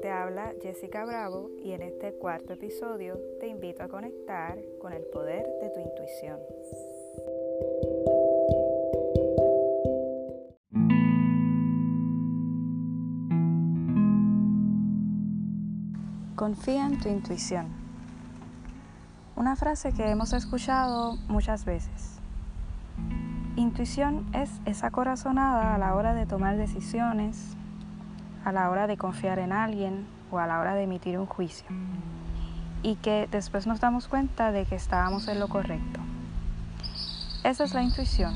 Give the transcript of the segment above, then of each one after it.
te habla Jessica Bravo y en este cuarto episodio te invito a conectar con el poder de tu intuición. Confía en tu intuición. Una frase que hemos escuchado muchas veces. Intuición es esa corazonada a la hora de tomar decisiones, a la hora de confiar en alguien o a la hora de emitir un juicio. Y que después nos damos cuenta de que estábamos en lo correcto. Esa es la intuición.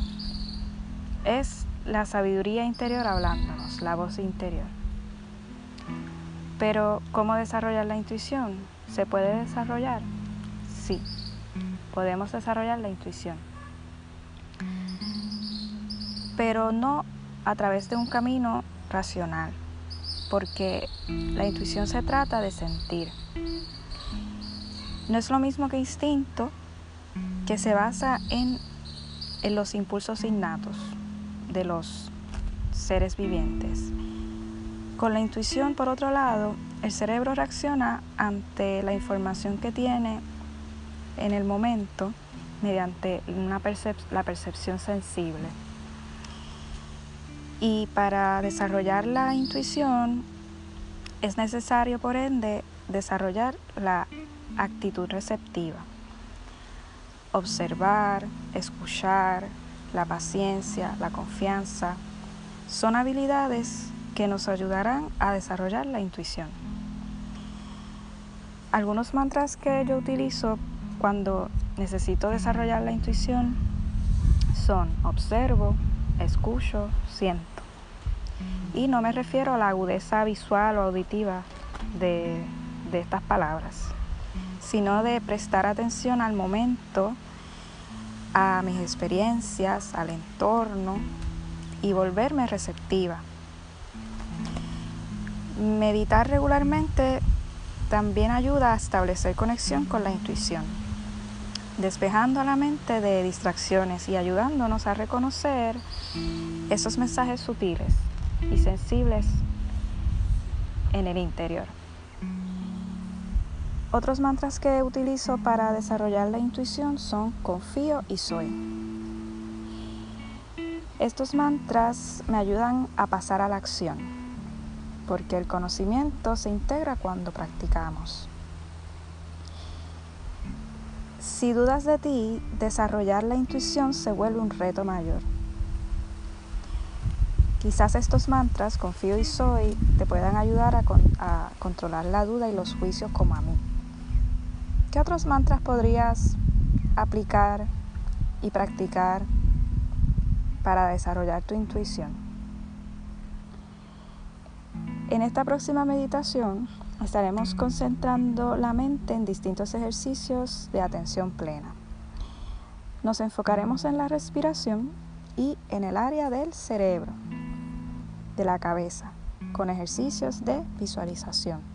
Es la sabiduría interior hablándonos, la voz interior. Pero, ¿cómo desarrollar la intuición? ¿Se puede desarrollar? Sí, podemos desarrollar la intuición. Pero no a través de un camino racional, porque la intuición se trata de sentir. No es lo mismo que instinto, que se basa en, los impulsos innatos de los seres vivientes. Con la intuición, por otro lado, el cerebro reacciona ante la información que tiene en el momento mediante una la percepción sensible. Y para desarrollar la intuición es necesario, por ende, desarrollar la actitud receptiva. Observar, escuchar, la paciencia, la confianza, son habilidades que nos ayudarán a desarrollar la intuición. Algunos mantras que yo utilizo cuando necesito desarrollar la intuición son observo, escucho, siento. Y no me refiero a la agudeza visual o auditiva de, de estas palabras, sino de prestar atención al momento, a mis experiencias, al entorno y volverme receptiva. Meditar regularmente también ayuda a establecer conexión con la intuición, despejando la mente de distracciones y ayudándonos a reconocer esos mensajes sutiles y sensibles en el interior. Otros mantras que utilizo para desarrollar la intuición son confío y soy. Estos mantras me ayudan a pasar a la acción, porque el conocimiento se integra cuando practicamos. Si dudas de ti, desarrollar la intuición se vuelve un reto mayor. Quizás estos mantras, confío y soy, te puedan ayudar a, controlar la duda y los juicios como a mí. ¿Qué otros mantras podrías aplicar y practicar para desarrollar tu intuición? En esta próxima meditación estaremos concentrando la mente en distintos ejercicios de atención plena. Nos enfocaremos en la respiración y en el área del cerebro de la cabeza con ejercicios de visualización.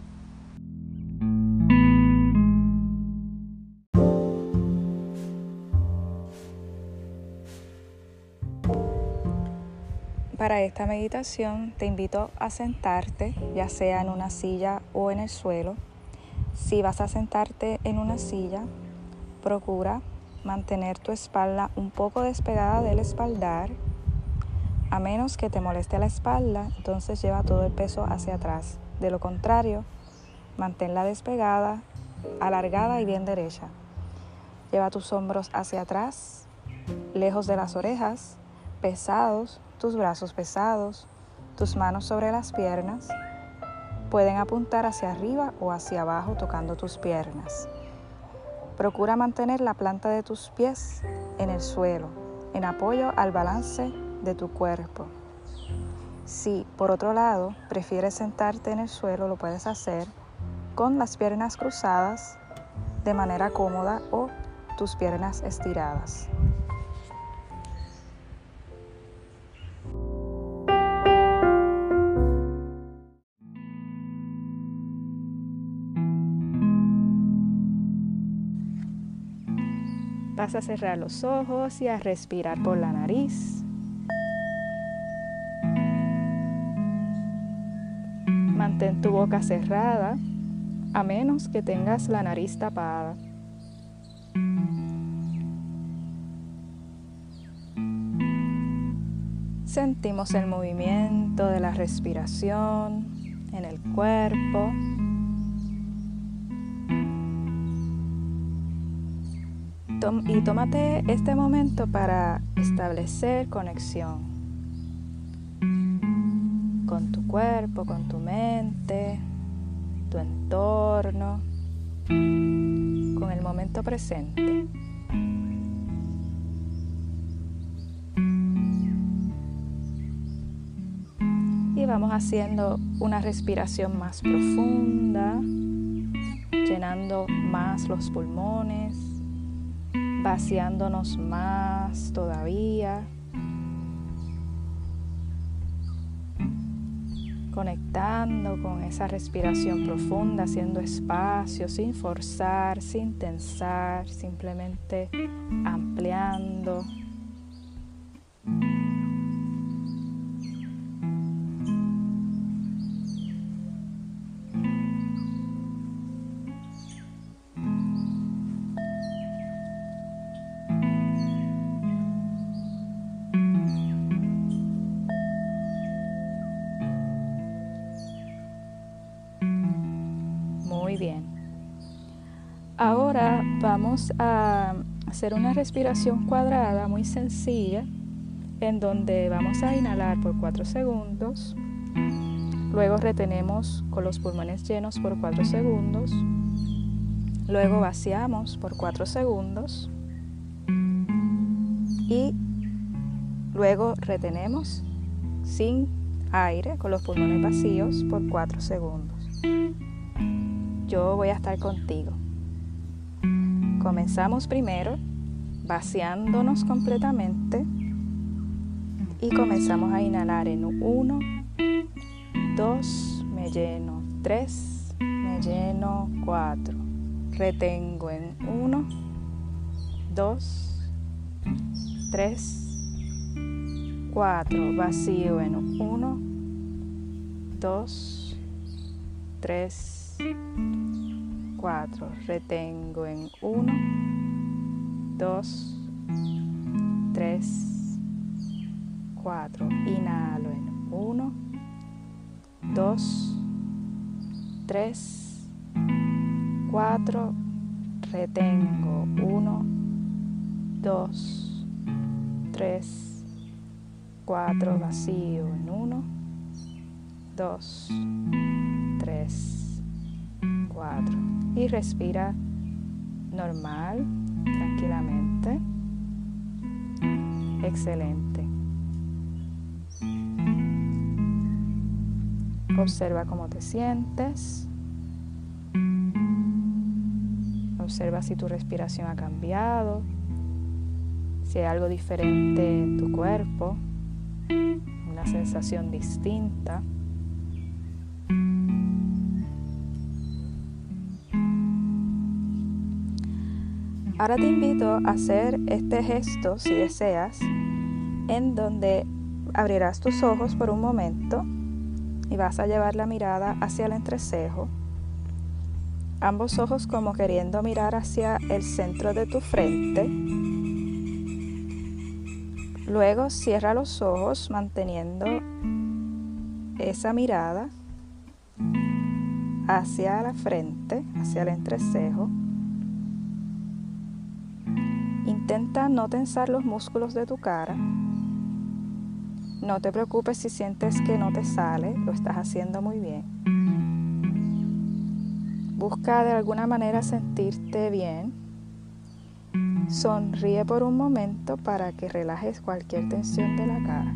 Para esta meditación te invito a sentarte, ya sea en una silla o en el suelo. Si vas a sentarte en una silla, procura mantener tu espalda un poco despegada del espaldar a menos que te moleste la espalda, entonces lleva todo el peso hacia atrás. De lo contrario, manténla despegada, alargada y bien derecha. Lleva tus hombros hacia atrás, lejos de las orejas, pesados, tus brazos pesados, tus manos sobre las piernas. Pueden apuntar hacia arriba o hacia abajo tocando tus piernas. Procura mantener la planta de tus pies en el suelo, en apoyo al balance de tu cuerpo. Si, por otro lado, prefieres sentarte en el suelo, lo puedes hacer con las piernas cruzadas de manera cómoda o tus piernas estiradas. Vas a cerrar los ojos y a respirar por la nariz. Mantén tu boca cerrada a menos que tengas la nariz tapada. Sentimos el movimiento de la respiración en el cuerpo. Y tómate este momento para establecer conexión con tu cuerpo, con tu mente, tu entorno, con el momento presente. Y vamos haciendo una respiración más profunda, llenando más los pulmones, vaciándonos más todavía. conectando con esa respiración profunda, haciendo espacio, sin forzar, sin tensar, simplemente ampliando. Ahora vamos a hacer una respiración cuadrada muy sencilla en donde vamos a inhalar por 4 segundos, luego retenemos con los pulmones llenos por 4 segundos, luego vaciamos por 4 segundos. Y luego retenemos sin aire con los pulmones vacíos por 4 segundos. Yo voy a estar contigo. Comenzamos primero vaciándonos completamente y comenzamos a inhalar en 1, 2, me lleno, 3, me lleno, 4. Retengo en 1, 2, 3, 4. Vacío en 1, 2, 3, 4. Retengo en 1, 2, 3, 4. Inhalo en 1, 2, 3, 4. Retengo 1, 2, 3, 4. Vacío en 1, 2, 3, y respira normal, tranquilamente. Excelente. Observa cómo te sientes. Observa si tu respiración ha cambiado, si hay algo diferente en tu cuerpo, una sensación distinta. Ahora te invito a hacer este gesto, si deseas, en donde abrirás tus ojos por un momento y vas a llevar la mirada hacia el entrecejo, ambos ojos como queriendo mirar hacia el centro de tu frente. Luego cierra los ojos manteniendo esa mirada hacia la frente, hacia el entrecejo. Intenta no tensar los músculos de tu cara. No te preocupes si sientes que no te sale, lo estás haciendo muy bien. Busca de alguna manera sentirte bien. Sonríe por un momento para que relajes cualquier tensión de la cara.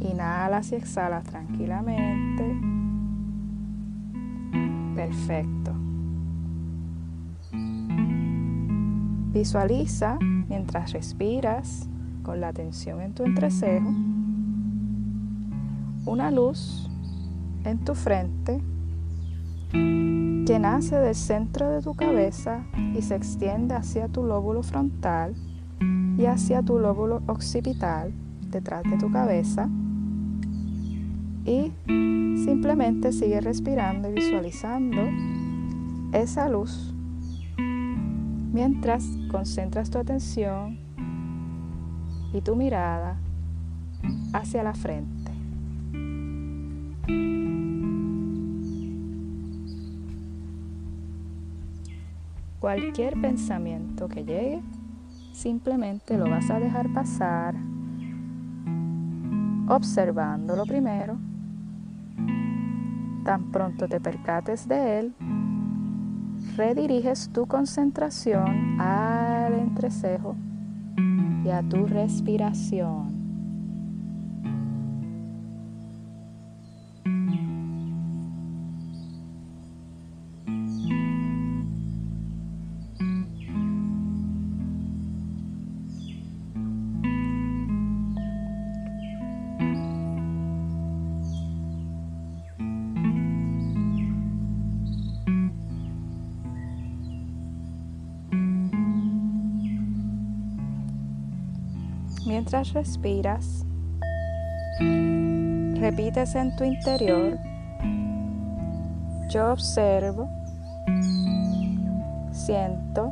Inhalas y exhalas tranquilamente. Perfecto. Visualiza mientras respiras con la atención en tu entrecejo una luz en tu frente que nace del centro de tu cabeza y se extiende hacia tu lóbulo frontal y hacia tu lóbulo occipital detrás de tu cabeza Y simplemente sigue respirando y visualizando esa luz mientras concentras tu atención y tu mirada hacia la frente. Cualquier pensamiento que llegue, simplemente lo vas a dejar pasar observándolo primero. Tan pronto te percates de él, rediriges tu concentración al entrecejo y a tu respiración. Mientras respiras, repites en tu interior, yo observo, siento,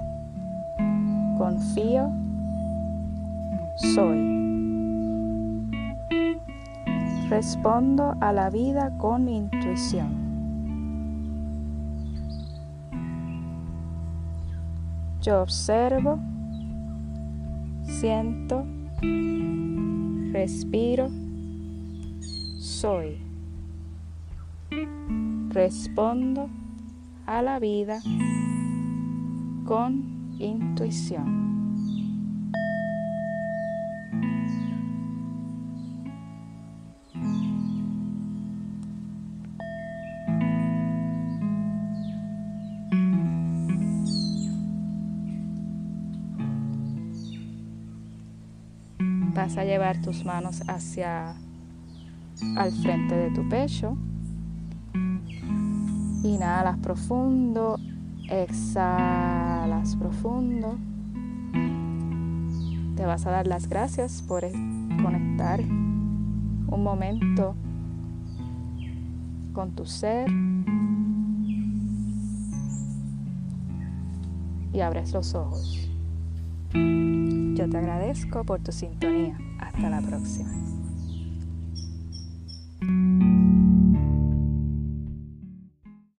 confío, soy. Respondo a la vida con intuición. Yo observo, siento, respiro, soy. Respondo a la vida con intuición. Vas a llevar tus manos hacia al frente de tu pecho. Inhalas profundo, exhalas profundo. Te vas a dar las gracias por conectar un momento con tu ser. Y abres los ojos. Yo te agradezco por tu sintonía. Hasta la próxima.